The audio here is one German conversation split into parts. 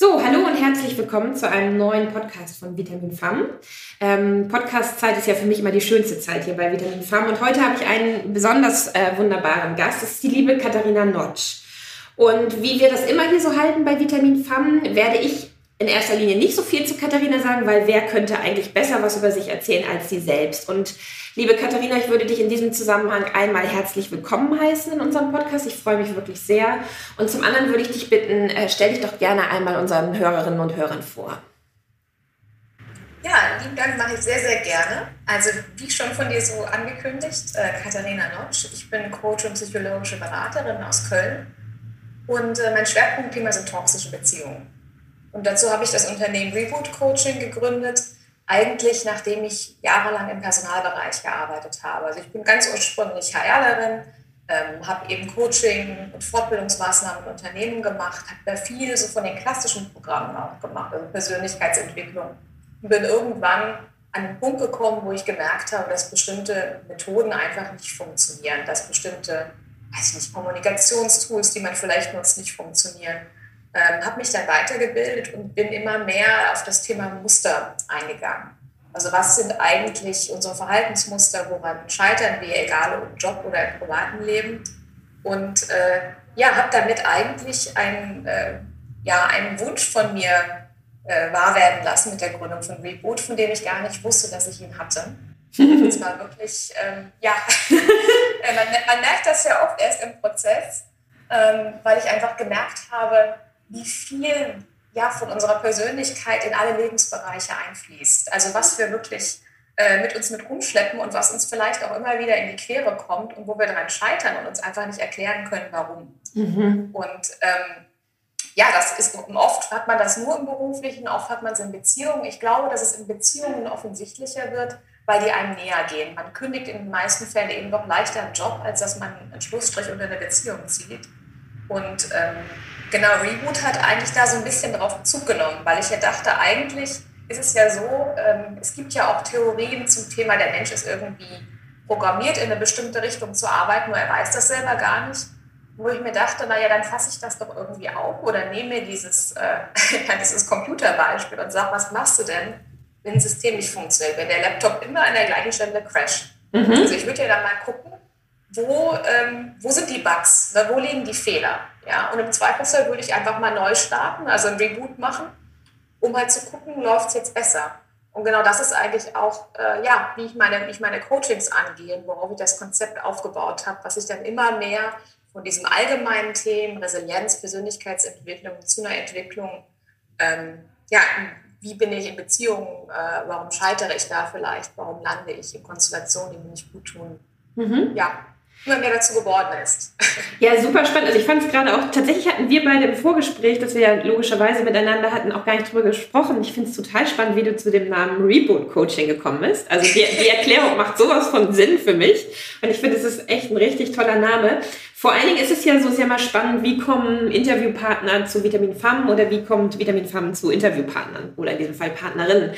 So, hallo und herzlich willkommen zu einem neuen Podcast von Vitamin Fam. Ähm, Podcast-Zeit ist ja für mich immer die schönste Zeit hier bei Vitamin Fam und heute habe ich einen besonders äh, wunderbaren Gast. Das ist die liebe Katharina Notsch. Und wie wir das immer hier so halten bei Vitamin Fam, werde ich in erster Linie nicht so viel zu Katharina sagen, weil wer könnte eigentlich besser was über sich erzählen als sie selbst. Und liebe Katharina, ich würde dich in diesem Zusammenhang einmal herzlich willkommen heißen in unserem Podcast. Ich freue mich wirklich sehr. Und zum anderen würde ich dich bitten, äh, stell dich doch gerne einmal unseren Hörerinnen und Hörern vor. Ja, lieben Dank mache ich sehr, sehr gerne. Also wie schon von dir so angekündigt, äh, Katharina Notsch. Ich bin Coach und psychologische Beraterin aus Köln. Und äh, mein Schwerpunktthema sind toxische Beziehungen. Und dazu habe ich das Unternehmen Reboot Coaching gegründet, eigentlich nachdem ich jahrelang im Personalbereich gearbeitet habe. Also ich bin ganz ursprünglich HRlerin, ähm, habe eben Coaching und Fortbildungsmaßnahmen in Unternehmen gemacht, habe da viel so von den klassischen Programmen auch gemacht, also Persönlichkeitsentwicklung. Und bin irgendwann an den Punkt gekommen, wo ich gemerkt habe, dass bestimmte Methoden einfach nicht funktionieren, dass bestimmte, weiß ich nicht, Kommunikationstools, die man vielleicht nutzt, nicht funktionieren ähm, habe mich dann weitergebildet und bin immer mehr auf das Thema Muster eingegangen. Also was sind eigentlich unsere Verhaltensmuster, woran scheitern wir, egal ob im Job oder im privaten Leben? Und äh, ja, habe damit eigentlich einen, äh, ja, einen Wunsch von mir äh, wahr werden lassen mit der Gründung von Reboot, von dem ich gar nicht wusste, dass ich ihn hatte. Das war wirklich, ähm, ja, äh, man, man, merkt das ja oft erst im Prozess, ähm, weil ich einfach gemerkt habe, wie viel ja, von unserer Persönlichkeit in alle Lebensbereiche einfließt. Also was wir wirklich äh, mit uns mit rumschleppen und was uns vielleicht auch immer wieder in die Quere kommt und wo wir daran scheitern und uns einfach nicht erklären können, warum. Mhm. Und ähm, ja, das ist oft hat man das nur im beruflichen, oft hat man es in Beziehungen. Ich glaube, dass es in Beziehungen offensichtlicher wird, weil die einem näher gehen. Man kündigt in den meisten Fällen eben doch leichter einen Job, als dass man einen Schlussstrich unter eine Beziehung zieht. Und ähm, genau, Reboot hat eigentlich da so ein bisschen drauf Bezug genommen, weil ich ja dachte, eigentlich ist es ja so, ähm, es gibt ja auch Theorien zum Thema, der Mensch ist irgendwie programmiert, in eine bestimmte Richtung zu arbeiten, nur er weiß das selber gar nicht. Wo ich mir dachte, naja, dann fasse ich das doch irgendwie auf oder nehme mir dieses, äh, dieses Computerbeispiel und sage, was machst du denn, wenn ein System nicht funktioniert, wenn der Laptop immer an der gleichen Stelle crasht. Mhm. Also ich würde ja dann mal gucken, wo, ähm, wo sind die Bugs, wo liegen die Fehler. Ja? Und im Zweifelsfall würde ich einfach mal neu starten, also ein Reboot machen, um halt zu gucken, läuft es jetzt besser. Und genau das ist eigentlich auch, äh, ja, wie ich, meine, wie ich meine Coachings angehe, worauf ich das Konzept aufgebaut habe, was ich dann immer mehr von diesem allgemeinen Themen, Resilienz, Persönlichkeitsentwicklung zu einer Entwicklung, ähm, ja, wie bin ich in Beziehungen, äh, warum scheitere ich da vielleicht, warum lande ich in Konstellationen, die mir nicht gut tun. Mhm. Ja, immer mehr dazu geworden ist. Ja, super spannend. Also ich fand es gerade auch, tatsächlich hatten wir beide im Vorgespräch, das wir ja logischerweise miteinander hatten, auch gar nicht drüber gesprochen. Ich finde es total spannend, wie du zu dem Namen Reboot Coaching gekommen bist. Also die, die Erklärung macht sowas von Sinn für mich. Und ich finde, es ist echt ein richtig toller Name. Vor allen Dingen ist es ja so sehr mal spannend, wie kommen Interviewpartner zu Vitamin Fam oder wie kommt Vitamin Fam zu Interviewpartnern oder in diesem Fall Partnerinnen.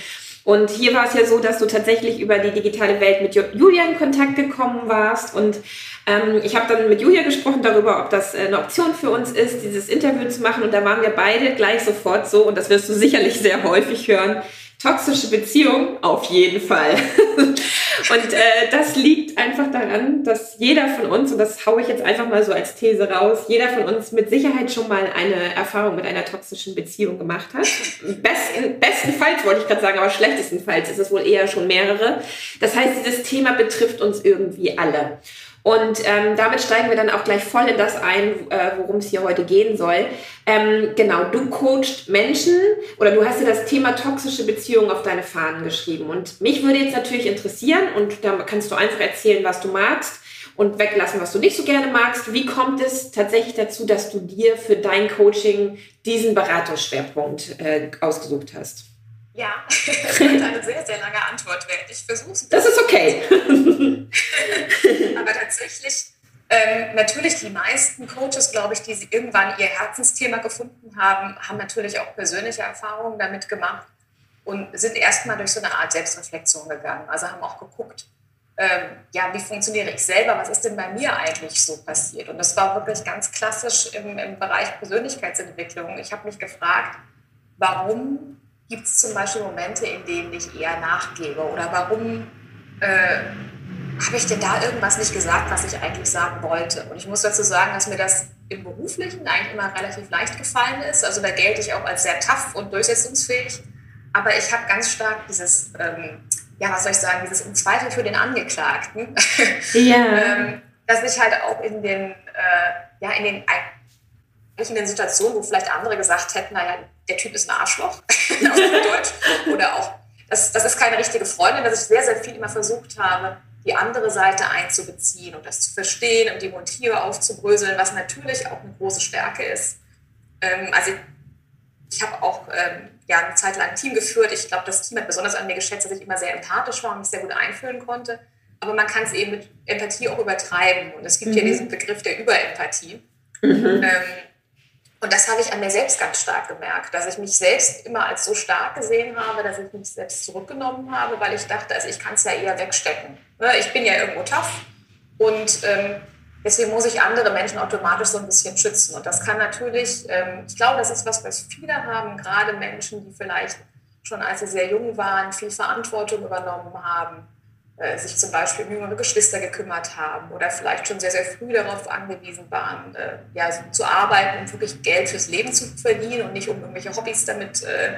Und hier war es ja so, dass du tatsächlich über die digitale Welt mit Julia in Kontakt gekommen warst. Und ähm, ich habe dann mit Julia gesprochen darüber, ob das äh, eine Option für uns ist, dieses Interview zu machen. Und da waren wir beide gleich sofort so, und das wirst du sicherlich sehr häufig hören, Toxische Beziehung auf jeden Fall. und äh, das liegt einfach daran, dass jeder von uns, und das haue ich jetzt einfach mal so als These raus, jeder von uns mit Sicherheit schon mal eine Erfahrung mit einer toxischen Beziehung gemacht hat. Besten, bestenfalls wollte ich gerade sagen, aber schlechtestenfalls ist es wohl eher schon mehrere. Das heißt, dieses Thema betrifft uns irgendwie alle. Und ähm, damit steigen wir dann auch gleich voll in das ein, äh, worum es hier heute gehen soll. Ähm, genau, du coachst Menschen oder du hast dir das Thema toxische Beziehungen auf deine Fahnen geschrieben. Und mich würde jetzt natürlich interessieren, und da kannst du einfach erzählen, was du magst und weglassen, was du nicht so gerne magst. Wie kommt es tatsächlich dazu, dass du dir für dein Coaching diesen Beratungsschwerpunkt äh, ausgesucht hast? Ja, das wird eine sehr, sehr lange Antwort werden. Ich versuche es. Das ist okay. Aber tatsächlich, ähm, natürlich die meisten Coaches, glaube ich, die sie irgendwann ihr Herzensthema gefunden haben, haben natürlich auch persönliche Erfahrungen damit gemacht und sind erstmal durch so eine Art Selbstreflexion gegangen. Also haben auch geguckt, ähm, ja, wie funktioniere ich selber, was ist denn bei mir eigentlich so passiert? Und das war wirklich ganz klassisch im, im Bereich Persönlichkeitsentwicklung. Ich habe mich gefragt, warum gibt es zum Beispiel Momente, in denen ich eher nachgebe oder warum äh, habe ich denn da irgendwas nicht gesagt, was ich eigentlich sagen wollte? Und ich muss dazu sagen, dass mir das im Beruflichen eigentlich immer relativ leicht gefallen ist. Also da gelte ich auch als sehr tough und durchsetzungsfähig. Aber ich habe ganz stark dieses, ähm, ja, was soll ich sagen, dieses im Zweifel für den Angeklagten. Ja. ähm, dass ich halt auch in den, äh, ja, in den, in den Situationen, wo vielleicht andere gesagt hätten, naja, der Typ ist ein Arschloch, auf Deutsch, oder auch, das, das ist keine richtige Freundin, dass ich sehr, sehr viel immer versucht habe, die andere Seite einzubeziehen und das zu verstehen und die Motive aufzubröseln, was natürlich auch eine große Stärke ist. Ähm, also ich, ich habe auch ähm, ja, eine Zeit lang ein Team geführt. Ich glaube, das Team hat besonders an mir geschätzt, dass ich immer sehr empathisch war und mich sehr gut einfühlen konnte. Aber man kann es eben mit Empathie auch übertreiben. Und es gibt mhm. ja diesen Begriff der Überempathie. Mhm. Ähm, und das habe ich an mir selbst ganz stark gemerkt, dass ich mich selbst immer als so stark gesehen habe, dass ich mich selbst zurückgenommen habe, weil ich dachte, also ich kann es ja eher wegstecken. Ne, ich bin ja irgendwo tough und ähm, deswegen muss ich andere Menschen automatisch so ein bisschen schützen. Und das kann natürlich, ähm, ich glaube, das ist was, was viele haben, gerade Menschen, die vielleicht schon als sie sehr jung waren, viel Verantwortung übernommen haben sich zum Beispiel um jüngere Geschwister gekümmert haben oder vielleicht schon sehr, sehr früh darauf angewiesen waren, äh, ja, zu arbeiten und wirklich Geld fürs Leben zu verdienen und nicht um irgendwelche Hobbys damit äh,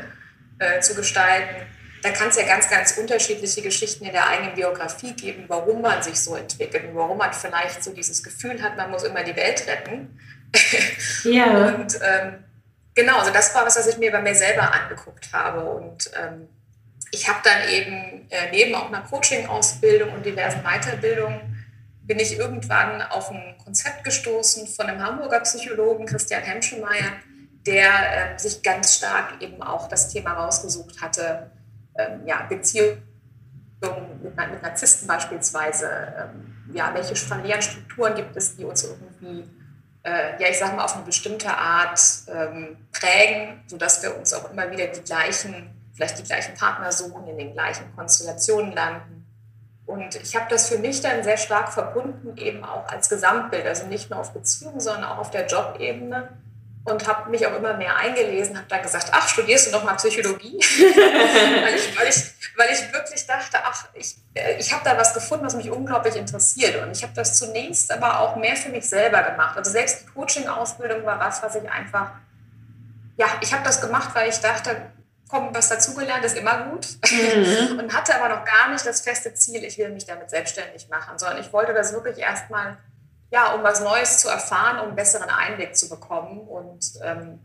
äh, zu gestalten. Da kann es ja ganz, ganz unterschiedliche Geschichten in der eigenen Biografie geben, warum man sich so entwickelt und warum man vielleicht so dieses Gefühl hat, man muss immer die Welt retten. Ja. und ähm, genau, also das war was, was ich mir bei mir selber angeguckt habe und ähm, ich habe dann eben äh, neben auch einer Coaching-Ausbildung und diversen Weiterbildungen bin ich irgendwann auf ein Konzept gestoßen von einem Hamburger Psychologen, Christian Hemschemeyer, der äh, sich ganz stark eben auch das Thema rausgesucht hatte, ähm, ja, Beziehungen mit, mit Narzissten beispielsweise, ähm, ja, welche familiären Strukturen gibt es, die uns irgendwie, äh, ja, ich sage mal, auf eine bestimmte Art ähm, prägen, sodass wir uns auch immer wieder die gleichen vielleicht die gleichen Partner suchen, in den gleichen Konstellationen landen. Und ich habe das für mich dann sehr stark verbunden, eben auch als Gesamtbild, also nicht nur auf Beziehungen, sondern auch auf der Jobebene. Und habe mich auch immer mehr eingelesen, habe dann gesagt, ach, studierst du noch mal Psychologie? weil, ich, weil, ich, weil ich wirklich dachte, ach, ich, äh, ich habe da was gefunden, was mich unglaublich interessiert. Und ich habe das zunächst aber auch mehr für mich selber gemacht. Also selbst die Coaching-Ausbildung war was, was ich einfach, ja, ich habe das gemacht, weil ich dachte, komm, was dazugelernt ist immer gut. Mhm. Und hatte aber noch gar nicht das feste Ziel, ich will mich damit selbstständig machen, sondern ich wollte das wirklich erstmal, ja, um was Neues zu erfahren, um einen besseren Einblick zu bekommen. Und ähm,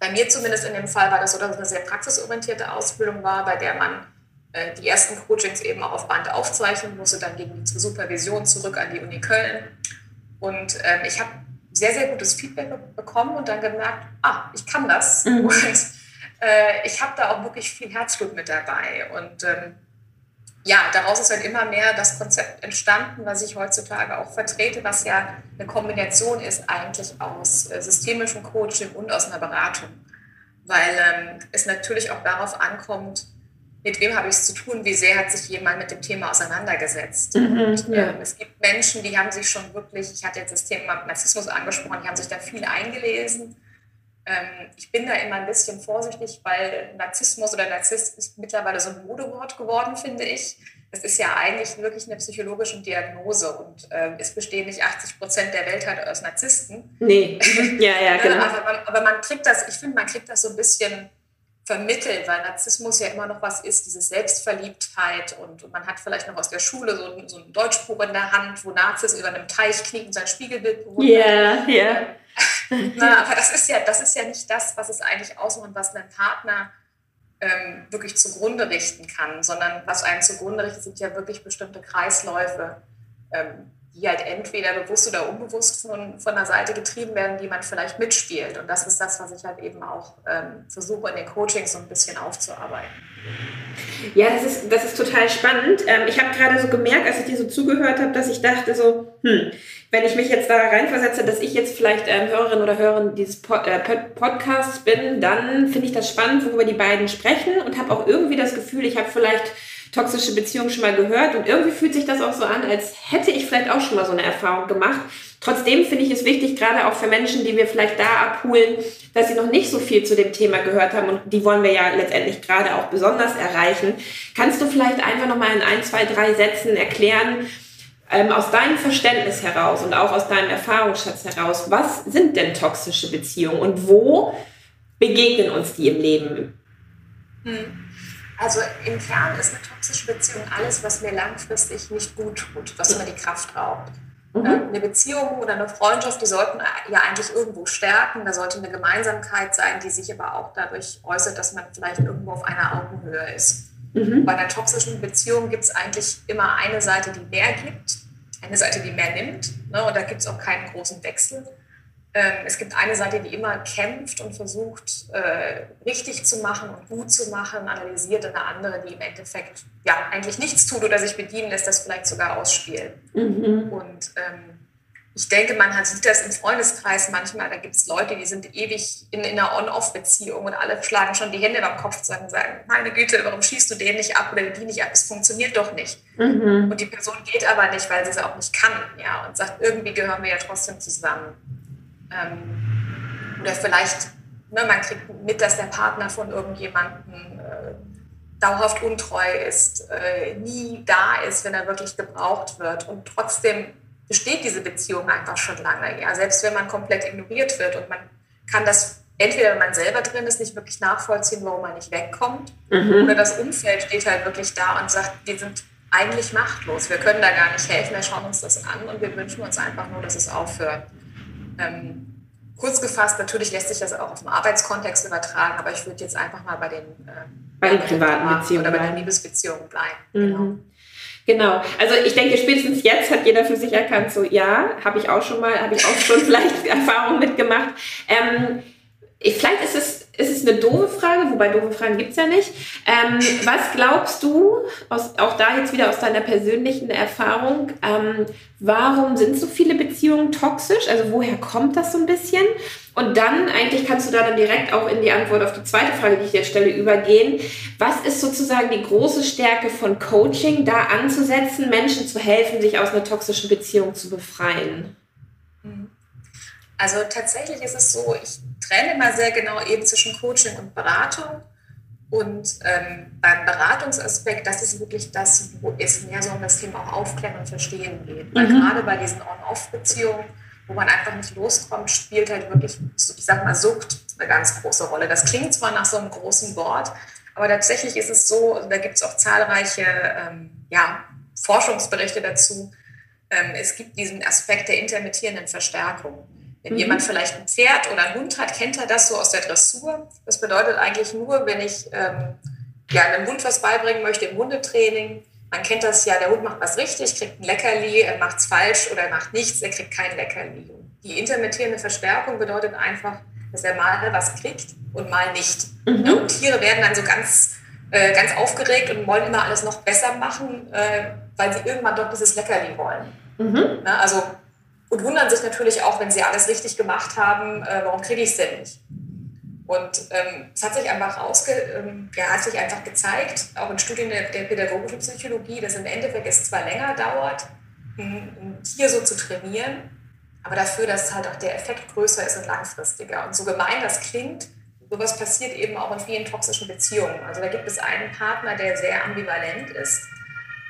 bei mir zumindest in dem Fall war das so, dass es eine sehr praxisorientierte Ausbildung war, bei der man äh, die ersten Coachings eben auch auf Band aufzeichnen musste. Dann ging die zur Supervision zurück an die Uni Köln. Und ähm, ich habe sehr, sehr gutes Feedback bekommen und dann gemerkt, ah, ich kann das. Mhm. Und äh, ich habe da auch wirklich viel Herzblut mit dabei. Und ähm, ja, daraus ist halt immer mehr das Konzept entstanden, was ich heutzutage auch vertrete, was ja eine Kombination ist eigentlich aus äh, systemischem Coaching und aus einer Beratung. Weil ähm, es natürlich auch darauf ankommt, mit wem habe ich es zu tun, wie sehr hat sich jemand mit dem Thema auseinandergesetzt. Mhm, und, ja. ähm, es gibt Menschen, die haben sich schon wirklich, ich hatte jetzt das Thema Narzissmus angesprochen, die haben sich da viel eingelesen ich bin da immer ein bisschen vorsichtig, weil Narzissmus oder Narzisst ist mittlerweile so ein Modewort geworden, finde ich. Es ist ja eigentlich wirklich eine psychologische Diagnose und äh, es bestehen nicht 80 Prozent der Welt halt aus Narzissten. Nee, ja, ja, genau. aber, man, aber man kriegt das, ich finde, man kriegt das so ein bisschen vermittelt, weil Narzissmus ja immer noch was ist, diese Selbstverliebtheit und, und man hat vielleicht noch aus der Schule so, ein, so ein Deutschbuch in der Hand, wo Narzis über einem Teich kniet und sein Spiegelbild bewundert. Ja, ja. Na, aber das ist ja, das ist ja nicht das, was es eigentlich ausmacht, was ein Partner ähm, wirklich zugrunde richten kann, sondern was einen zugrunde richtet, sind ja wirklich bestimmte Kreisläufe, ähm, die halt entweder bewusst oder unbewusst von, von einer Seite getrieben werden, die man vielleicht mitspielt. Und das ist das, was ich halt eben auch ähm, versuche in den Coachings so ein bisschen aufzuarbeiten. Ja, das ist, das ist total spannend. Ähm, ich habe gerade so gemerkt, als ich dir so zugehört habe, dass ich dachte so, hm, wenn ich mich jetzt da reinversetze, dass ich jetzt vielleicht ähm, Hörerin oder Hörerin dieses Pod, äh, Podcasts bin, dann finde ich das spannend, worüber die beiden sprechen und habe auch irgendwie das Gefühl, ich habe vielleicht toxische Beziehung schon mal gehört und irgendwie fühlt sich das auch so an, als hätte ich vielleicht auch schon mal so eine Erfahrung gemacht. Trotzdem finde ich es wichtig, gerade auch für Menschen, die wir vielleicht da abholen, dass sie noch nicht so viel zu dem Thema gehört haben und die wollen wir ja letztendlich gerade auch besonders erreichen. Kannst du vielleicht einfach nochmal in ein, zwei, drei Sätzen erklären, ähm, aus deinem Verständnis heraus und auch aus deinem Erfahrungsschatz heraus, was sind denn toxische Beziehungen und wo begegnen uns die im Leben? Hm. Also im Kern ist eine toxische Beziehung alles, was mir langfristig nicht gut tut, was mir die Kraft raubt. Mhm. Ähm, eine Beziehung oder eine Freundschaft, die sollten ja eigentlich irgendwo stärken. Da sollte eine Gemeinsamkeit sein, die sich aber auch dadurch äußert, dass man vielleicht irgendwo auf einer Augenhöhe ist. Mhm. Bei einer toxischen Beziehung gibt es eigentlich immer eine Seite, die mehr gibt, eine Seite, die mehr nimmt. Ne? Und da gibt es auch keinen großen Wechsel. Ähm, es gibt eine Seite, die immer kämpft und versucht, äh, richtig zu machen und gut zu machen, analysiert und eine andere, die im Endeffekt ja eigentlich nichts tut oder sich bedienen lässt, das vielleicht sogar ausspielen. Mhm. Und ähm, ich denke, man hat, sieht das im Freundeskreis manchmal, da gibt es Leute, die sind ewig in, in einer On-Off-Beziehung und alle schlagen schon die Hände beim Kopf und sagen, meine Güte, warum schießt du den nicht ab oder die nicht ab? Es funktioniert doch nicht. Mhm. Und die Person geht aber nicht, weil sie es auch nicht kann, ja, und sagt, irgendwie gehören wir ja trotzdem zusammen. Ähm, oder vielleicht, ne, man kriegt mit, dass der Partner von irgendjemandem äh, dauerhaft untreu ist, äh, nie da ist, wenn er wirklich gebraucht wird. Und trotzdem besteht diese Beziehung einfach schon lange. Ja? Selbst wenn man komplett ignoriert wird und man kann das entweder wenn man selber drin ist, nicht wirklich nachvollziehen, warum man nicht wegkommt, mhm. oder das Umfeld steht halt wirklich da und sagt, wir sind eigentlich machtlos, wir können da gar nicht helfen, wir schauen uns das an und wir wünschen uns einfach nur, dass es aufhört. Ähm, kurz gefasst, natürlich lässt sich das auch auf den Arbeitskontext übertragen, aber ich würde jetzt einfach mal bei den, äh, bei den privaten Beziehungen oder bei den Liebesbeziehungen bleiben. Mhm. Genau. Genau. Also ich denke, spätestens jetzt hat jeder für sich erkannt, so ja, habe ich auch schon mal, habe ich auch schon vielleicht Erfahrungen mitgemacht. Ähm, vielleicht ist es es ist eine doofe Frage, wobei doofe Fragen gibt es ja nicht. Ähm, was glaubst du, aus, auch da jetzt wieder aus deiner persönlichen Erfahrung, ähm, warum sind so viele Beziehungen toxisch? Also woher kommt das so ein bisschen? Und dann eigentlich kannst du da dann direkt auch in die Antwort auf die zweite Frage, die ich dir stelle, übergehen. Was ist sozusagen die große Stärke von Coaching, da anzusetzen, Menschen zu helfen, sich aus einer toxischen Beziehung zu befreien? Also tatsächlich ist es so, ich trenne immer sehr genau eben zwischen Coaching und Beratung. Und ähm, beim Beratungsaspekt, das ist wirklich das, wo es mehr so um das Thema auch Aufklären und Verstehen geht. Weil mhm. gerade bei diesen On-Off-Beziehungen, wo man einfach nicht loskommt, spielt halt wirklich, ich sag mal, Sucht eine ganz große Rolle. Das klingt zwar nach so einem großen Wort, aber tatsächlich ist es so, da gibt es auch zahlreiche ähm, ja, Forschungsberichte dazu, ähm, es gibt diesen Aspekt der intermittierenden Verstärkung. Wenn mhm. jemand vielleicht ein Pferd oder einen Hund hat, kennt er das so aus der Dressur. Das bedeutet eigentlich nur, wenn ich ähm, ja, einem Hund was beibringen möchte im Hundetraining, man kennt das ja, der Hund macht was richtig, kriegt ein Leckerli, er macht es falsch oder er macht nichts, er kriegt kein Leckerli. Die intermittierende Verstärkung bedeutet einfach, dass er mal was kriegt und mal nicht. Mhm. Und Tiere werden dann so ganz, äh, ganz aufgeregt und wollen immer alles noch besser machen, äh, weil sie irgendwann doch dieses Leckerli wollen. Mhm. Na, also und wundern sich natürlich auch, wenn sie alles richtig gemacht haben, äh, warum kriege ich es denn nicht? Und ähm, es hat sich einfach ausge, ähm, ja, hat sich einfach gezeigt, auch in Studien der, der, pädagogischen Psychologie, dass im Endeffekt es zwar länger dauert, ein, ein Tier so zu trainieren, aber dafür, dass halt auch der Effekt größer ist und langfristiger. Und so gemein das klingt, sowas passiert eben auch in vielen toxischen Beziehungen. Also da gibt es einen Partner, der sehr ambivalent ist.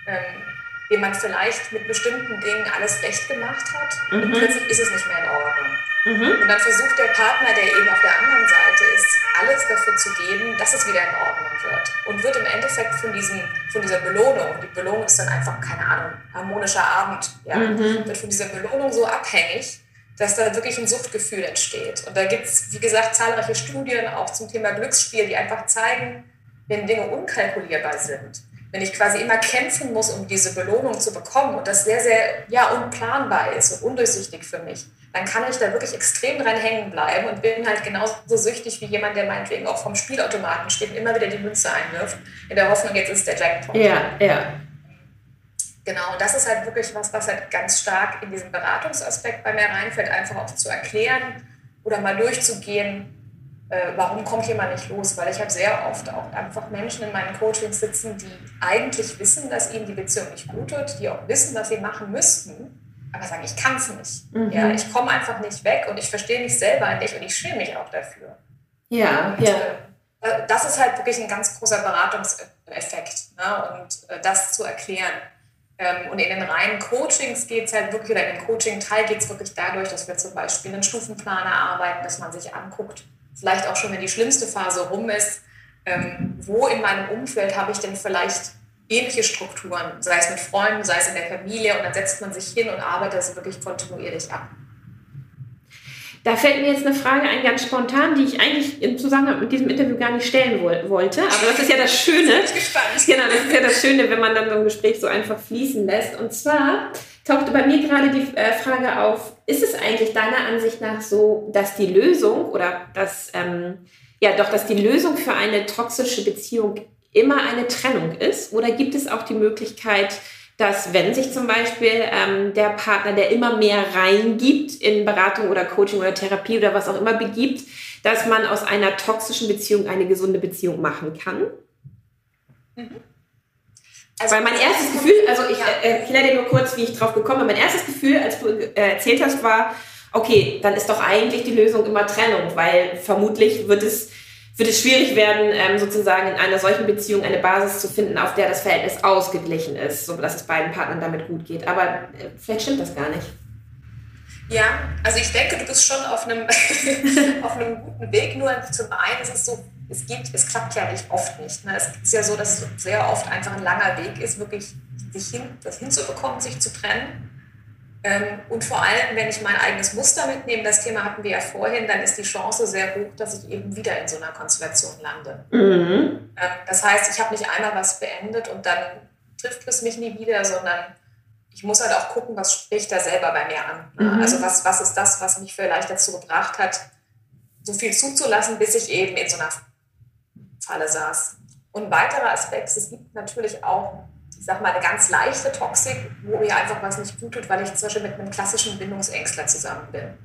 Ähm, dem man vielleicht mit bestimmten Dingen alles recht gemacht hat mhm. und plötzlich ist es nicht mehr in Ordnung. Mhm. Und dann versucht der Partner, der eben auf der anderen Seite ist, alles dafür zu geben, dass es wieder in Ordnung wird. Und wird im Endeffekt von, diesen, von dieser Belohnung, die Belohnung ist dann einfach, keine Ahnung, harmonischer Abend, ja, mhm. wird von dieser Belohnung so abhängig, dass da wirklich ein Suchtgefühl entsteht. Und da gibt es, wie gesagt, zahlreiche Studien auch zum Thema Glücksspiel, die einfach zeigen, wenn Dinge unkalkulierbar sind, wenn ich quasi immer kämpfen muss, um diese Belohnung zu bekommen und das sehr, sehr ja, unplanbar ist und undurchsichtig für mich, dann kann ich da wirklich extrem dran hängen bleiben und bin halt genauso süchtig wie jemand, der meinetwegen auch vom Spielautomaten steht und immer wieder die Münze einwirft, in der Hoffnung, jetzt ist der Jackpot. Ja, ja. Genau, das ist halt wirklich was, was halt ganz stark in diesen Beratungsaspekt bei mir reinfällt, einfach auch zu erklären oder mal durchzugehen, warum kommt jemand nicht los? Weil ich habe sehr oft auch einfach Menschen in meinen Coachings sitzen, die eigentlich wissen, dass ihnen die Beziehung nicht gut tut, die auch wissen, was sie machen müssten, aber sagen, ich kann es nicht. Mhm. Ja, ich komme einfach nicht weg und ich verstehe mich selber nicht und ich schäme mich auch dafür. Ja, und, ja. Äh, das ist halt wirklich ein ganz großer Beratungseffekt ne? und äh, das zu erklären. Ähm, und in den reinen Coachings geht es halt wirklich, oder in den Coaching-Teil geht es wirklich dadurch, dass wir zum Beispiel einen Stufenplaner arbeiten, dass man sich anguckt, vielleicht auch schon, wenn die schlimmste Phase rum ist, ähm, wo in meinem Umfeld habe ich denn vielleicht ähnliche Strukturen, sei es mit Freunden, sei es in der Familie, und dann setzt man sich hin und arbeitet das wirklich kontinuierlich ab. Da fällt mir jetzt eine Frage ein, ganz spontan, die ich eigentlich im Zusammenhang mit diesem Interview gar nicht stellen wollte. Aber das ist ja das Schöne. Genau, das ist ja das Schöne, wenn man dann so ein Gespräch so einfach fließen lässt. Und zwar tauchte bei mir gerade die äh, Frage auf, ist es eigentlich deiner Ansicht nach so, dass die Lösung oder dass, ähm, ja doch, dass die Lösung für eine toxische Beziehung immer eine Trennung ist? Oder gibt es auch die Möglichkeit, dass wenn sich zum Beispiel ähm, der Partner, der immer mehr reingibt in Beratung oder Coaching oder Therapie oder was auch immer begibt, dass man aus einer toxischen Beziehung eine gesunde Beziehung machen kann? Mhm. Also, Weil mein erstes Gefühl, also ich ja. äh, erkläre dir nur kurz, wie ich drauf gekommen bin. Mein erstes Gefühl, als du äh, erzählt hast, war, okay, dann ist doch eigentlich die Lösung immer Trennung, weil vermutlich wird es wird es schwierig werden, ähm, sozusagen in einer solchen Beziehung eine Basis zu finden, auf der das Verhältnis ausgeglichen ist, sodass es beiden Partnern damit gut geht. Aber äh, vielleicht stimmt das gar nicht. Ja, also ich denke, du bist schon auf einem, auf einem guten Weg. Nur zum einen ist es so, es geht, es klappt ja nicht oft nicht. Ne? Es ist ja so, dass es sehr oft einfach ein langer Weg ist, wirklich sich hin, das hinzubekommen, sich zu trennen. Ähm, und vor allem, wenn ich mein eigenes Muster mitnehme, das Thema hatten wir ja vorhin, dann ist die Chance sehr hoch, dass ich eben wieder in so einer Konstellation lande. Mhm. Ähm, das heißt, ich habe nicht einmal was beendet und dann trifft es mich nie wieder, sondern ich muss halt auch gucken, was spricht da selber bei mir an. Ne? Mhm. Also was, was ist das, was mich vielleicht dazu gebracht hat, so viel zuzulassen, bis ich eben in so einer Falle saß. Und ein weiterer Aspekt, es gibt natürlich auch ich sag mal, eine ganz leichte Toxik, wo mir einfach was nicht gut tut, weil ich zum Beispiel mit einem klassischen Bindungsängstler zusammen bin.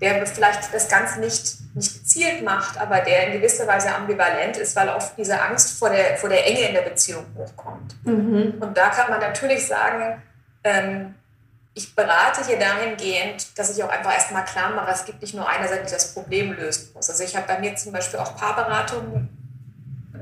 Der vielleicht das Ganze nicht, nicht gezielt macht, aber der in gewisser Weise ambivalent ist, weil oft diese Angst vor der, vor der Enge in der Beziehung hochkommt. Mhm. Und da kann man natürlich sagen, ähm, ich berate hier dahingehend, dass ich auch einfach erstmal klar mache, es gibt nicht nur eine Seite, die das Problem lösen muss. Also ich habe bei mir zum Beispiel auch Paarberatungen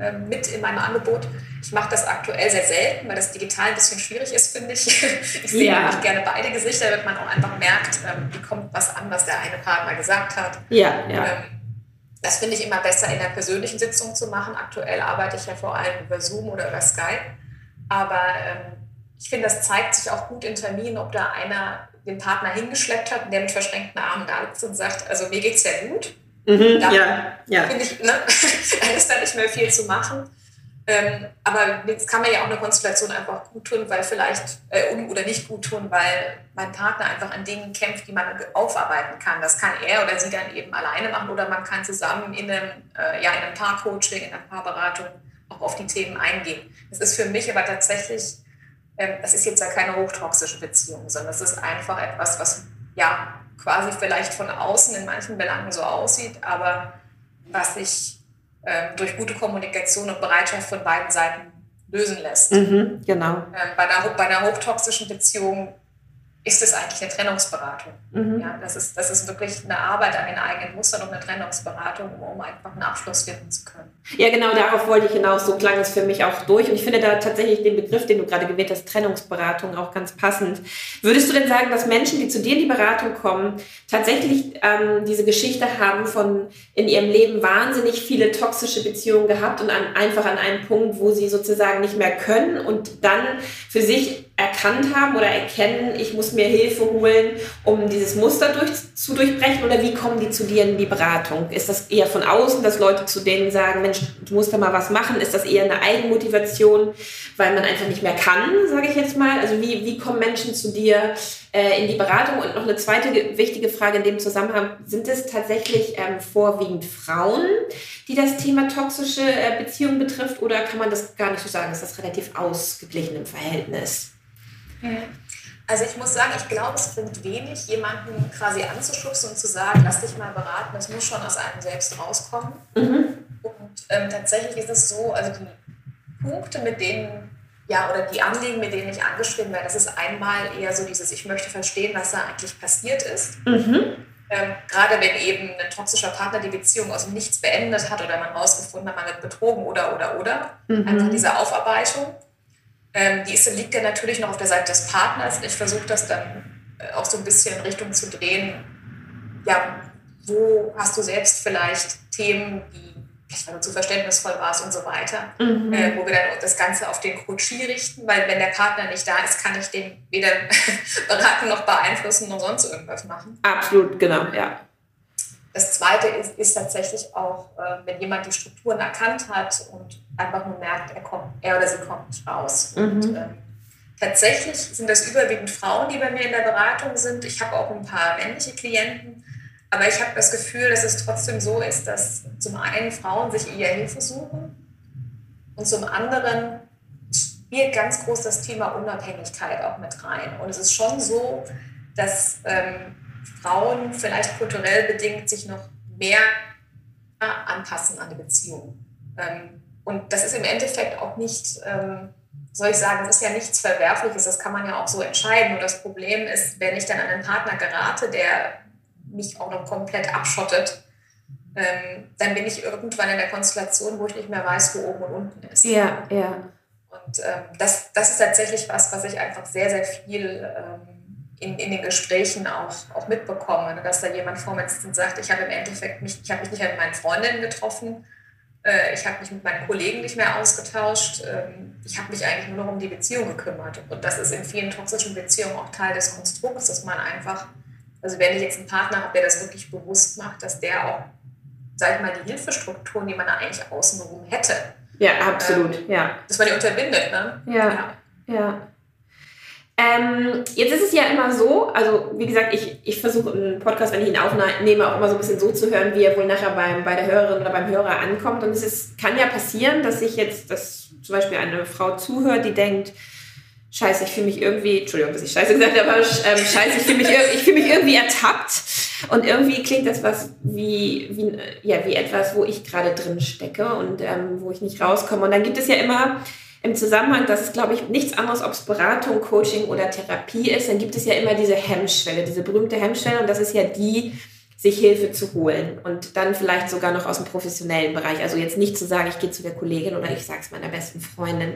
ähm, mit in meinem Angebot. Ich mache das aktuell sehr selten, weil das digital ein bisschen schwierig ist, finde ich. Ich sehe ja. einfach gerne beide Gesichter, damit man auch einfach merkt, ähm, wie kommt was an, was der eine Partner gesagt hat. Ja, ja. Ähm, das finde ich immer besser in der persönlichen Sitzung zu machen. Aktuell arbeite ich ja vor allem über Zoom oder über Skype. Aber ich finde, das zeigt sich auch gut in Terminen, ob da einer den Partner hingeschleppt hat, der mit verschränkten Armen da sitzt und sagt, also mir geht es sehr gut. Mhm, da ja, ja. Ich, ne, dann ist da nicht mehr viel zu machen. Ähm, aber jetzt kann man ja auch eine Konstellation einfach gut tun, weil vielleicht, äh, oder nicht gut tun, weil mein Partner einfach an Dingen kämpft, die man aufarbeiten kann. Das kann er oder sie dann eben alleine machen oder man kann zusammen in einem, äh, ja, in einem Paarcoaching, in einer Paarberatung auch auf die Themen eingehen. Das ist für mich aber tatsächlich, äh, das ist jetzt ja keine hochtoxische Beziehung, sondern das ist einfach etwas, was ja quasi vielleicht von außen in manchen Belangen so aussieht, aber was sich äh, durch gute Kommunikation und Bereitschaft von beiden Seiten lösen lässt. Mhm, genau. Ähm, bei, einer, bei einer hochtoxischen Beziehung ist es eigentlich eine Trennungsberatung. Mhm. Ja, das, ist, das ist wirklich eine Arbeit an den eigenen Mustern und eine Trennungsberatung, um einfach einen Abschluss finden zu können. Ja, genau, darauf wollte ich hinaus. So klang es für mich auch durch. Und ich finde da tatsächlich den Begriff, den du gerade gewählt hast, Trennungsberatung, auch ganz passend. Würdest du denn sagen, dass Menschen, die zu dir in die Beratung kommen, tatsächlich ähm, diese Geschichte haben von in ihrem Leben wahnsinnig viele toxische Beziehungen gehabt und an, einfach an einem Punkt, wo sie sozusagen nicht mehr können und dann für sich erkannt haben oder erkennen, ich muss mir Hilfe holen, um dieses Muster durch, zu durchbrechen? Oder wie kommen die zu dir in die Beratung? Ist das eher von außen, dass Leute zu denen sagen, Mensch, du musst da mal was machen? Ist das eher eine Eigenmotivation, weil man einfach nicht mehr kann, sage ich jetzt mal? Also wie, wie kommen Menschen zu dir äh, in die Beratung? Und noch eine zweite wichtige Frage in dem Zusammenhang, sind es tatsächlich ähm, vorwiegend Frauen, die das Thema toxische äh, Beziehungen betrifft? Oder kann man das gar nicht so sagen? Ist das relativ ausgeglichen im Verhältnis? Also ich muss sagen, ich glaube, es bringt wenig, jemanden quasi anzuschubsen und zu sagen, lass dich mal beraten, das muss schon aus einem selbst rauskommen. Mhm. Und ähm, tatsächlich ist es so, also die Punkte, mit denen, ja, oder die Anliegen, mit denen ich angeschrieben werde, das ist einmal eher so dieses, ich möchte verstehen, was da eigentlich passiert ist. Mhm. Ähm, gerade wenn eben ein toxischer Partner die Beziehung aus dem Nichts beendet hat oder man rausgefunden hat, man wird betrogen oder, oder, oder. Mhm. Einfach diese Aufarbeitung. Ähm, die ist, liegt ja natürlich noch auf der Seite des Partners. Ich versuche das dann äh, auch so ein bisschen in Richtung zu drehen. Ja, wo hast du selbst vielleicht Themen, die weil du zu verständnisvoll warst und so weiter, mhm. äh, wo wir dann das Ganze auf den Coachie richten, weil wenn der Partner nicht da ist, kann ich den weder beraten noch beeinflussen noch sonst irgendwas machen. Absolut, genau, ja. Das Zweite ist, ist tatsächlich auch, äh, wenn jemand die Strukturen erkannt hat und einfach nur merkt, er, kommt, er oder sie kommt nicht raus. Mhm. Und, ähm, tatsächlich sind das überwiegend Frauen, die bei mir in der Beratung sind. Ich habe auch ein paar männliche Klienten, aber ich habe das Gefühl, dass es trotzdem so ist, dass zum einen Frauen sich eher Hilfe suchen und zum anderen spielt ganz groß das Thema Unabhängigkeit auch mit rein. Und es ist schon so, dass ähm, Frauen vielleicht kulturell bedingt sich noch mehr anpassen an die Beziehung. Ähm, und das ist im Endeffekt auch nicht, ähm, soll ich sagen, es ist ja nichts Verwerfliches, das kann man ja auch so entscheiden. Nur das Problem ist, wenn ich dann an einen Partner gerate, der mich auch noch komplett abschottet, ähm, dann bin ich irgendwann in der Konstellation, wo ich nicht mehr weiß, wo oben und unten ist. Ja, ja. Und das, das ist tatsächlich was, was ich einfach sehr, sehr viel in, in den Gesprächen auch, auch mitbekomme, dass da jemand vor mir sitzt und sagt, ich habe im Endeffekt mich, ich habe mich nicht mit meinen Freundinnen getroffen, äh, ich habe mich mit meinen Kollegen nicht mehr ausgetauscht, ähm, ich habe mich eigentlich nur noch um die Beziehung gekümmert. Und das ist in vielen toxischen Beziehungen auch Teil des Konstrukts, dass man einfach, also wenn ich jetzt einen Partner habe, der das wirklich bewusst macht, dass der auch, sag ich mal, die Hilfestrukturen, die man da eigentlich außenrum hätte, ja, absolut, ähm, ja. Dass man die unterbindet, ne? ja. ja. ja. Ähm, jetzt ist es ja immer so, also wie gesagt, ich, ich versuche einen Podcast, wenn ich ihn aufnehme, auch immer so ein bisschen so zu hören, wie er wohl nachher beim, bei der Hörerin oder beim Hörer ankommt. Und es ist, kann ja passieren, dass sich jetzt, dass zum Beispiel eine Frau zuhört, die denkt, Scheiße, ich fühle mich irgendwie, Entschuldigung, dass ich Scheiße gesagt habe, aber ähm, Scheiße, ich fühle mich, fühl mich irgendwie ertappt. Und irgendwie klingt das was wie, wie, ja, wie etwas, wo ich gerade drin stecke und ähm, wo ich nicht rauskomme. Und dann gibt es ja immer im Zusammenhang, dass es, glaube ich, nichts anderes, ob es Beratung, Coaching oder Therapie ist, dann gibt es ja immer diese Hemmschwelle, diese berühmte Hemmschwelle. Und das ist ja die, sich Hilfe zu holen und dann vielleicht sogar noch aus dem professionellen Bereich. Also jetzt nicht zu sagen, ich gehe zu der Kollegin oder ich sage es meiner besten Freundin.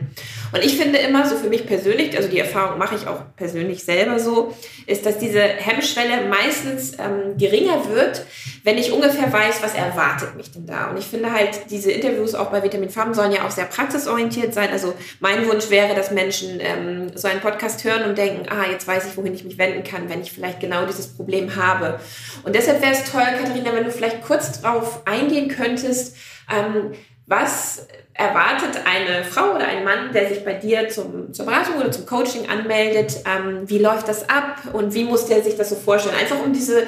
Und ich finde immer so für mich persönlich, also die Erfahrung mache ich auch persönlich selber so, ist, dass diese Hemmschwelle meistens ähm, geringer wird, wenn ich ungefähr weiß, was erwartet mich denn da. Und ich finde halt, diese Interviews auch bei Vitamin Farm sollen ja auch sehr praxisorientiert sein. Also mein Wunsch wäre, dass Menschen ähm, so einen Podcast hören und denken, ah, jetzt weiß ich, wohin ich mich wenden kann, wenn ich vielleicht genau dieses Problem habe. Und deshalb wäre es toll, Katharina, wenn du vielleicht kurz darauf eingehen könntest, ähm, was erwartet eine Frau oder ein Mann, der sich bei dir zum, zur Beratung oder zum Coaching anmeldet? Ähm, wie läuft das ab und wie muss der sich das so vorstellen? Einfach um diese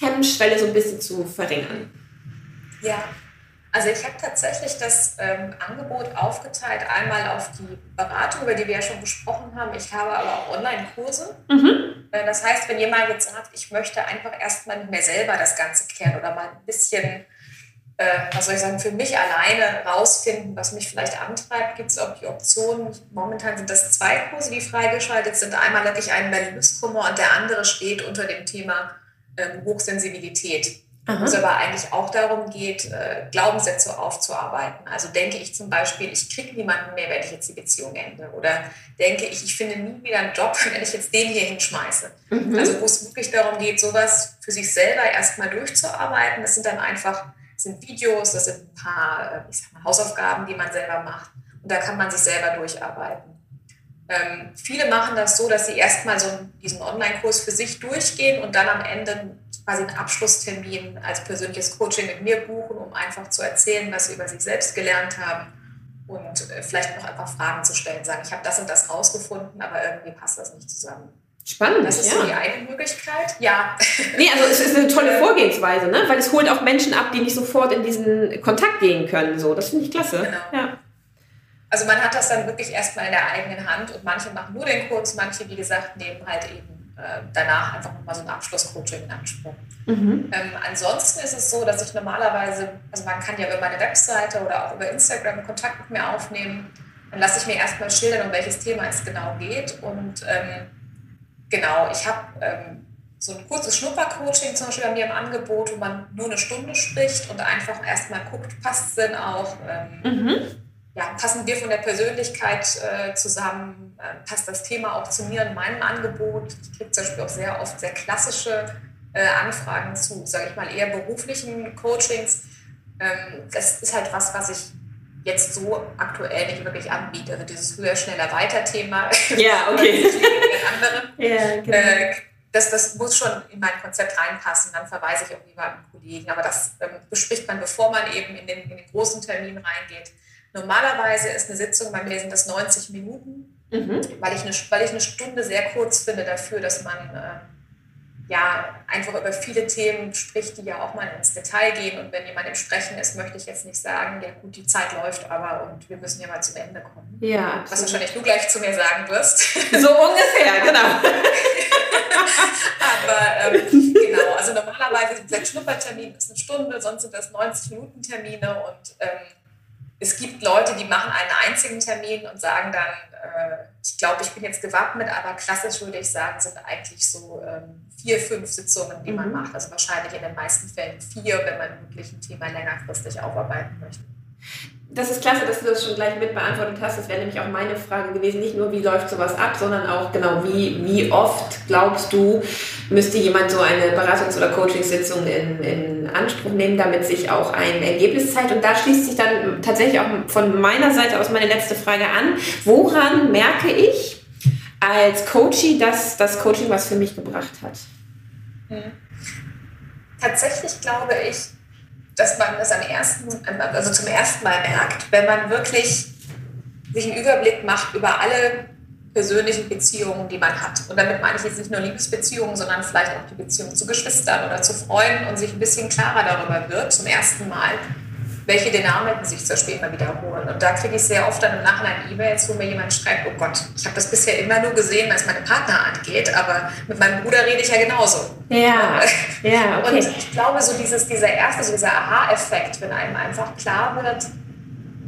Hemmschwelle so ein bisschen zu verringern. Ja, also ich habe tatsächlich das ähm, Angebot aufgeteilt, einmal auf die Beratung, über die wir ja schon gesprochen haben. Ich habe aber auch Online-Kurse. Mhm. Äh, das heißt, wenn jemand jetzt sagt, ich möchte einfach erstmal mit mir selber das Ganze klären oder mal ein bisschen, äh, was soll ich sagen, für mich alleine rausfinden, was mich vielleicht antreibt, gibt es auch die Option. Momentan sind das zwei Kurse, die freigeschaltet sind. Einmal wirklich einen Berlin-Kummer und der andere steht unter dem Thema ähm, Hochsensibilität. Aha. wo es aber eigentlich auch darum geht, äh, Glaubenssätze aufzuarbeiten. Also denke ich zum Beispiel, ich kriege niemanden mehr, wenn ich jetzt die Beziehung ende. Oder denke ich, ich finde nie wieder einen Job, wenn ich jetzt den hier hinschmeiße. Mhm. Also wo es wirklich darum geht, sowas für sich selber erstmal durchzuarbeiten. Das sind dann einfach das sind Videos, das sind ein paar äh, ich sag mal, Hausaufgaben, die man selber macht. Und da kann man sich selber durcharbeiten. Ähm, viele machen das so, dass sie erstmal so diesen Online-Kurs für sich durchgehen und dann am Ende quasi einen Abschlusstermin als persönliches Coaching mit mir buchen, um einfach zu erzählen, was sie über sich selbst gelernt haben und äh, vielleicht noch einfach Fragen zu stellen, sagen, ich habe das und das rausgefunden, aber irgendwie passt das nicht zusammen. Spannend. Das ist ja. so die eine Möglichkeit. Ja. Nee, also es ist eine tolle Vorgehensweise, ne? weil es holt auch Menschen ab, die nicht sofort in diesen Kontakt gehen können. So. Das finde ich klasse. Genau. Ja. also man hat das dann wirklich erstmal in der eigenen Hand und manche machen nur den Kurs, manche, wie gesagt, nehmen halt eben äh, danach einfach nochmal so ein Abschlusscoaching in Anspruch. Mhm. Ähm, ansonsten ist es so, dass ich normalerweise, also man kann ja über meine Webseite oder auch über Instagram Kontakt mit mir aufnehmen, dann lasse ich mir erstmal schildern, um welches Thema es genau geht und ähm, genau, ich habe ähm, so ein kurzes Schnuppercoaching zum Beispiel bei mir im Angebot, wo man nur eine Stunde spricht und einfach erstmal guckt, passt es denn auch? Ähm, mhm. Ja, passen wir von der Persönlichkeit äh, zusammen? Äh, passt das Thema auch zu mir und meinem Angebot? Ich kriege zum Beispiel auch sehr oft sehr klassische äh, Anfragen zu, sage ich mal, eher beruflichen Coachings. Ähm, das ist halt was, was ich jetzt so aktuell nicht wirklich anbiete. Also dieses höher, schneller, weiter Thema. Ja, okay. ja, genau. Äh, das, das muss schon in mein Konzept reinpassen. Dann verweise ich auch lieber an Kollegen. Aber das ähm, bespricht man, bevor man eben in den, in den großen Termin reingeht. Normalerweise ist eine Sitzung, bei mir sind das 90 Minuten, mhm. weil, ich eine, weil ich eine Stunde sehr kurz finde dafür, dass man äh, ja, einfach über viele Themen spricht, die ja auch mal ins Detail gehen. Und wenn jemand im Sprechen ist, möchte ich jetzt nicht sagen, ja gut, die Zeit läuft aber und wir müssen ja mal zum Ende kommen. Ja. Was wahrscheinlich du gleich zu mir sagen wirst. So ungefähr, genau. aber ähm, genau, also normalerweise dieser Schnuppertermin ist eine Stunde, sonst sind das 90-Minuten-Termine und ähm, es gibt Leute, die machen einen einzigen Termin und sagen dann, äh, ich glaube, ich bin jetzt gewappnet, aber klassisch würde ich sagen, sind eigentlich so ähm, vier, fünf Sitzungen, die mhm. man macht. Also wahrscheinlich in den meisten Fällen vier, wenn man wirklich ein Thema längerfristig aufarbeiten möchte. Das ist klasse, dass du das schon gleich mit beantwortet hast. Das wäre nämlich auch meine Frage gewesen. Nicht nur, wie läuft sowas ab, sondern auch genau, wie, wie oft glaubst du, müsste jemand so eine Beratungs- oder Coachingsitzung in, in Anspruch nehmen, damit sich auch ein Ergebnis zeigt? Und da schließt sich dann tatsächlich auch von meiner Seite aus meine letzte Frage an. Woran merke ich als Coachie, dass das Coaching was für mich gebracht hat? Hm. Tatsächlich glaube ich, dass man das am ersten, also zum ersten Mal merkt, wenn man wirklich sich einen Überblick macht über alle persönlichen Beziehungen, die man hat. Und damit meine ich jetzt nicht nur Liebesbeziehungen, sondern vielleicht auch die Beziehung zu Geschwistern oder zu Freunden und sich ein bisschen klarer darüber wird, zum ersten Mal, welche Dynamiken sich zur später wiederholen. Und da kriege ich sehr oft dann im Nachhinein E-Mails, wo mir jemand schreibt, oh Gott, ich habe das bisher immer nur gesehen, was meine Partner angeht, aber mit meinem Bruder rede ich ja genauso. Ja, ja okay. Und ich glaube, so dieses, dieser erste, so dieser Aha-Effekt, wenn einem einfach klar wird,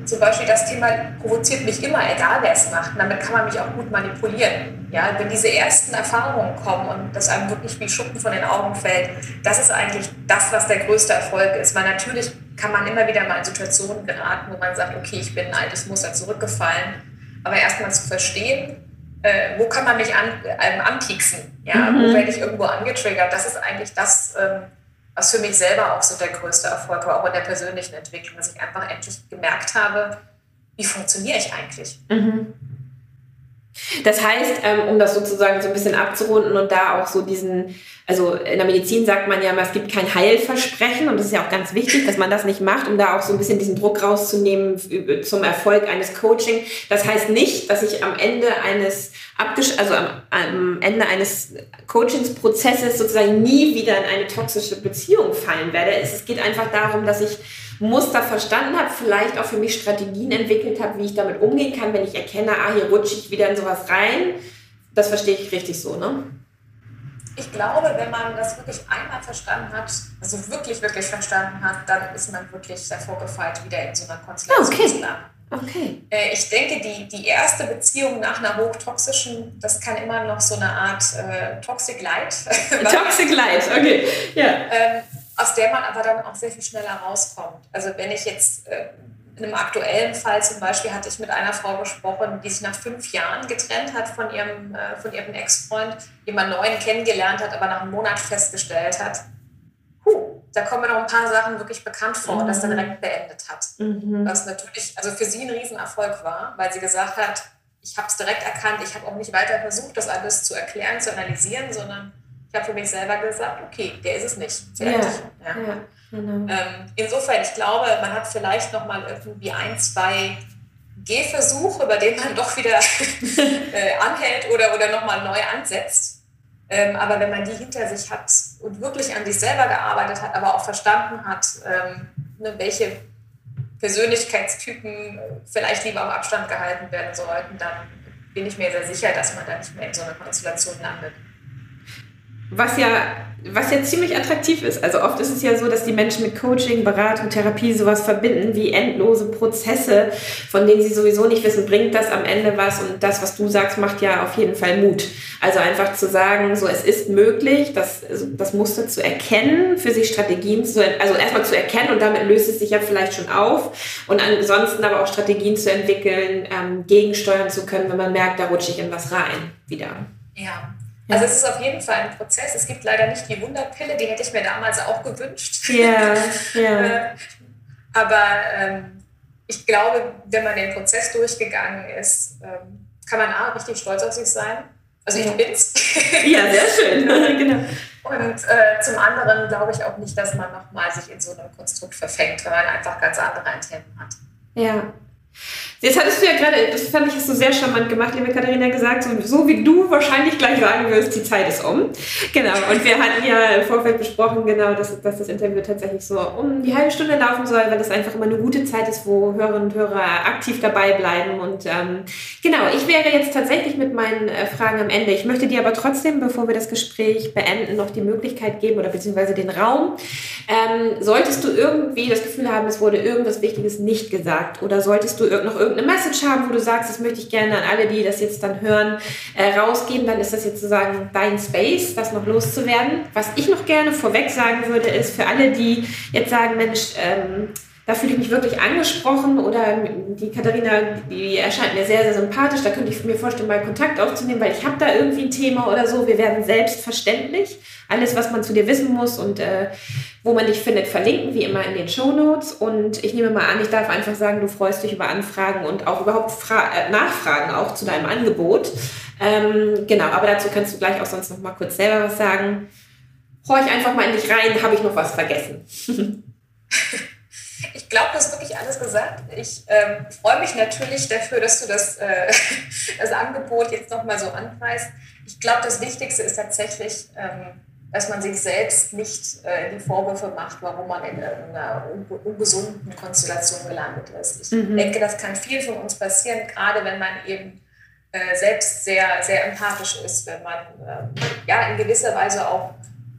zum Beispiel das Thema provoziert mich immer, egal wer es macht. Und damit kann man mich auch gut manipulieren. Ja, wenn diese ersten Erfahrungen kommen und das einem wirklich wie Schuppen von den Augen fällt, das ist eigentlich das, was der größte Erfolg ist. Weil natürlich kann man immer wieder mal in Situationen geraten, wo man sagt, okay, ich bin ein altes Muster zurückgefallen. Aber erstmal zu verstehen, äh, wo kann man mich an, ähm, anpieksen? Ja, mhm. Wo werde ich irgendwo angetriggert? Das ist eigentlich das, ähm, was für mich selber auch so der größte Erfolg war, auch in der persönlichen Entwicklung, dass ich einfach endlich gemerkt habe, wie funktioniere ich eigentlich? Mhm. Das heißt, ähm, um das sozusagen so ein bisschen abzurunden und da auch so diesen, also in der Medizin sagt man ja immer, es gibt kein Heilversprechen und das ist ja auch ganz wichtig, dass man das nicht macht, um da auch so ein bisschen diesen Druck rauszunehmen zum Erfolg eines Coaching. Das heißt nicht, dass ich am Ende eines also am, am Ende eines Coachingsprozesses sozusagen nie wieder in eine toxische Beziehung fallen werde. Es geht einfach darum, dass ich Muster verstanden habe, vielleicht auch für mich Strategien entwickelt habe, wie ich damit umgehen kann, wenn ich erkenne, ah, hier rutsche ich wieder in sowas rein. Das verstehe ich richtig so, ne? Ich glaube, wenn man das wirklich einmal verstanden hat, also wirklich, wirklich verstanden hat, dann ist man wirklich sehr vorgefeilt wieder in so einer Konstellation. Okay. Okay. Äh, ich denke, die, die erste Beziehung nach einer hochtoxischen, das kann immer noch so eine Art äh, Toxic Light. Toxic Light, okay. Ja. Ähm, aus der man aber dann auch sehr viel schneller rauskommt. Also wenn ich jetzt äh, in einem aktuellen Fall zum Beispiel hatte ich mit einer Frau gesprochen, die sich nach fünf Jahren getrennt hat von ihrem, äh, von ihrem Ex-Freund, jemand neuen kennengelernt hat, aber nach einem Monat festgestellt hat, da kommen mir noch ein paar Sachen wirklich bekannt vor, mhm. das dann direkt beendet hat. Mhm. Was natürlich also für sie ein Riesenerfolg war, weil sie gesagt hat, ich habe es direkt erkannt, ich habe auch nicht weiter versucht, das alles zu erklären, zu analysieren, sondern ich habe für mich selber gesagt, okay, der ist es nicht. Fertig. Ja, ja. ja genau. ähm, insofern, ich glaube, man hat vielleicht noch mal irgendwie ein, zwei Gehversuche, bei denen man doch wieder äh, anhält oder, oder nochmal neu ansetzt. Ähm, aber wenn man die hinter sich hat und wirklich an sich selber gearbeitet hat, aber auch verstanden hat, ähm, ne, welche Persönlichkeitstypen vielleicht lieber auf Abstand gehalten werden sollten, dann bin ich mir sehr sicher, dass man da nicht mehr in so einer Konstellation landet. Was ja was ja ziemlich attraktiv ist. Also oft ist es ja so, dass die Menschen mit Coaching, Beratung, Therapie sowas verbinden wie endlose Prozesse, von denen sie sowieso nicht wissen, bringt das am Ende was und das, was du sagst, macht ja auf jeden Fall Mut. Also einfach zu sagen, so es ist möglich, das, also das Muster zu erkennen, für sich Strategien zu, also erstmal zu erkennen und damit löst es sich ja vielleicht schon auf und ansonsten aber auch Strategien zu entwickeln, ähm, gegensteuern zu können, wenn man merkt, da rutsche ich in was rein wieder. Ja, also es ist auf jeden Fall ein Prozess. Es gibt leider nicht die Wunderpille, die hätte ich mir damals auch gewünscht. Ja, ja. Äh, aber ähm, ich glaube, wenn man den Prozess durchgegangen ist, ähm, kann man A, richtig stolz auf sich sein. Also ich bin's. Ja, sehr schön. genau. Und äh, zum anderen glaube ich auch nicht, dass man nochmal sich in so einem Konstrukt verfängt, weil man einfach ganz andere Themen hat. Ja, Jetzt hattest du ja gerade, das fand ich hast du sehr charmant gemacht, liebe Katharina, gesagt, so, so, wie du wahrscheinlich gleich sagen wirst, die Zeit ist um. Genau, und wir hatten ja im Vorfeld besprochen, genau, dass, dass das Interview tatsächlich so um die halbe Stunde laufen soll, weil das einfach immer eine gute Zeit ist, wo Hörerinnen und Hörer aktiv dabei bleiben. Und ähm, genau, ich wäre jetzt tatsächlich mit meinen äh, Fragen am Ende. Ich möchte dir aber trotzdem, bevor wir das Gespräch beenden, noch die Möglichkeit geben oder beziehungsweise den Raum. Ähm, solltest du irgendwie das Gefühl haben, es wurde irgendwas Wichtiges nicht gesagt oder solltest du noch irgendeine Message haben, wo du sagst, das möchte ich gerne an alle, die das jetzt dann hören, äh, rausgeben, dann ist das jetzt sozusagen dein Space, das noch loszuwerden. Was ich noch gerne vorweg sagen würde, ist für alle, die jetzt sagen, Mensch, ähm, da fühle ich mich wirklich angesprochen oder die Katharina, die erscheint mir sehr, sehr sympathisch. Da könnte ich mir vorstellen, mal Kontakt aufzunehmen, weil ich habe da irgendwie ein Thema oder so. Wir werden selbstverständlich alles, was man zu dir wissen muss und äh, wo man dich findet, verlinken, wie immer in den Show Notes. Und ich nehme mal an, ich darf einfach sagen, du freust dich über Anfragen und auch überhaupt Fra äh, Nachfragen auch zu deinem Angebot. Ähm, genau, aber dazu kannst du gleich auch sonst noch mal kurz selber was sagen. Horch einfach mal in dich rein, habe ich noch was vergessen? Ich glaube, du hast wirklich alles gesagt. Ich ähm, freue mich natürlich dafür, dass du das, äh, das Angebot jetzt nochmal so anpreist. Ich glaube, das Wichtigste ist tatsächlich, ähm, dass man sich selbst nicht äh, die Vorwürfe macht, warum man in einer ungesunden Konstellation gelandet ist. Ich mhm. denke, das kann viel von uns passieren, gerade wenn man eben äh, selbst sehr, sehr empathisch ist, wenn man ähm, ja in gewisser Weise auch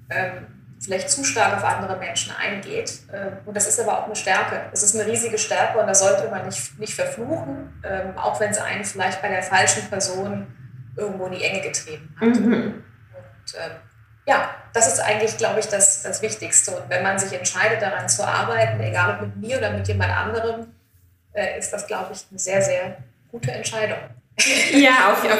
ähm, vielleicht zu stark auf andere Menschen eingeht. Ähm, und das ist aber auch eine Stärke. Es ist eine riesige Stärke und da sollte man nicht, nicht verfluchen, ähm, auch wenn es einen vielleicht bei der falschen Person irgendwo in die Enge getrieben hat. Mhm. Und ähm, ja, das ist eigentlich, glaube ich, das, das Wichtigste. Und wenn man sich entscheidet, daran zu arbeiten, egal ob mit mir oder mit jemand anderem, äh, ist das, glaube ich, eine sehr, sehr gute Entscheidung. Ja, auf, auf,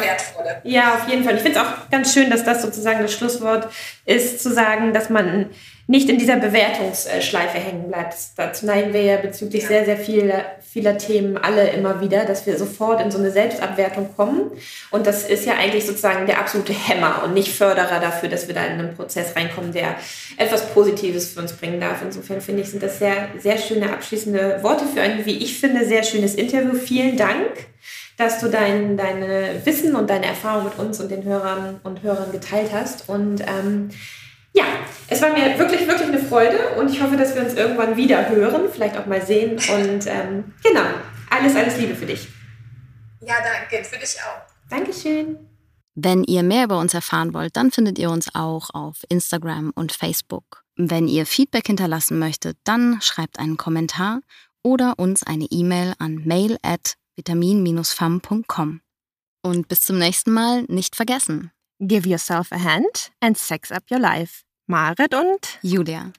ja, auf jeden Fall. Ich finde es auch ganz schön, dass das sozusagen das Schlusswort ist, zu sagen, dass man nicht in dieser Bewertungsschleife hängen bleibt. Dazu neigen wir ja bezüglich ja. sehr, sehr vieler, vieler Themen alle immer wieder, dass wir sofort in so eine Selbstabwertung kommen. Und das ist ja eigentlich sozusagen der absolute Hämmer und nicht Förderer dafür, dass wir da in einen Prozess reinkommen, der etwas Positives für uns bringen darf. Insofern finde ich, sind das sehr, sehr schöne abschließende Worte für ein, wie ich finde, sehr schönes Interview. Vielen Dank dass du dein deine Wissen und deine Erfahrung mit uns und den Hörern und Hörern geteilt hast. Und ähm, ja, es war mir wirklich, wirklich eine Freude und ich hoffe, dass wir uns irgendwann wieder hören, vielleicht auch mal sehen. Und ähm, genau, alles, alles Liebe für dich. Ja, danke, für dich auch. Dankeschön. Wenn ihr mehr über uns erfahren wollt, dann findet ihr uns auch auf Instagram und Facebook. Wenn ihr Feedback hinterlassen möchtet, dann schreibt einen Kommentar oder uns eine E-Mail an mail at vitamin-fam.com. Und bis zum nächsten Mal nicht vergessen. Give yourself a hand and sex up your life. Marit und Julia.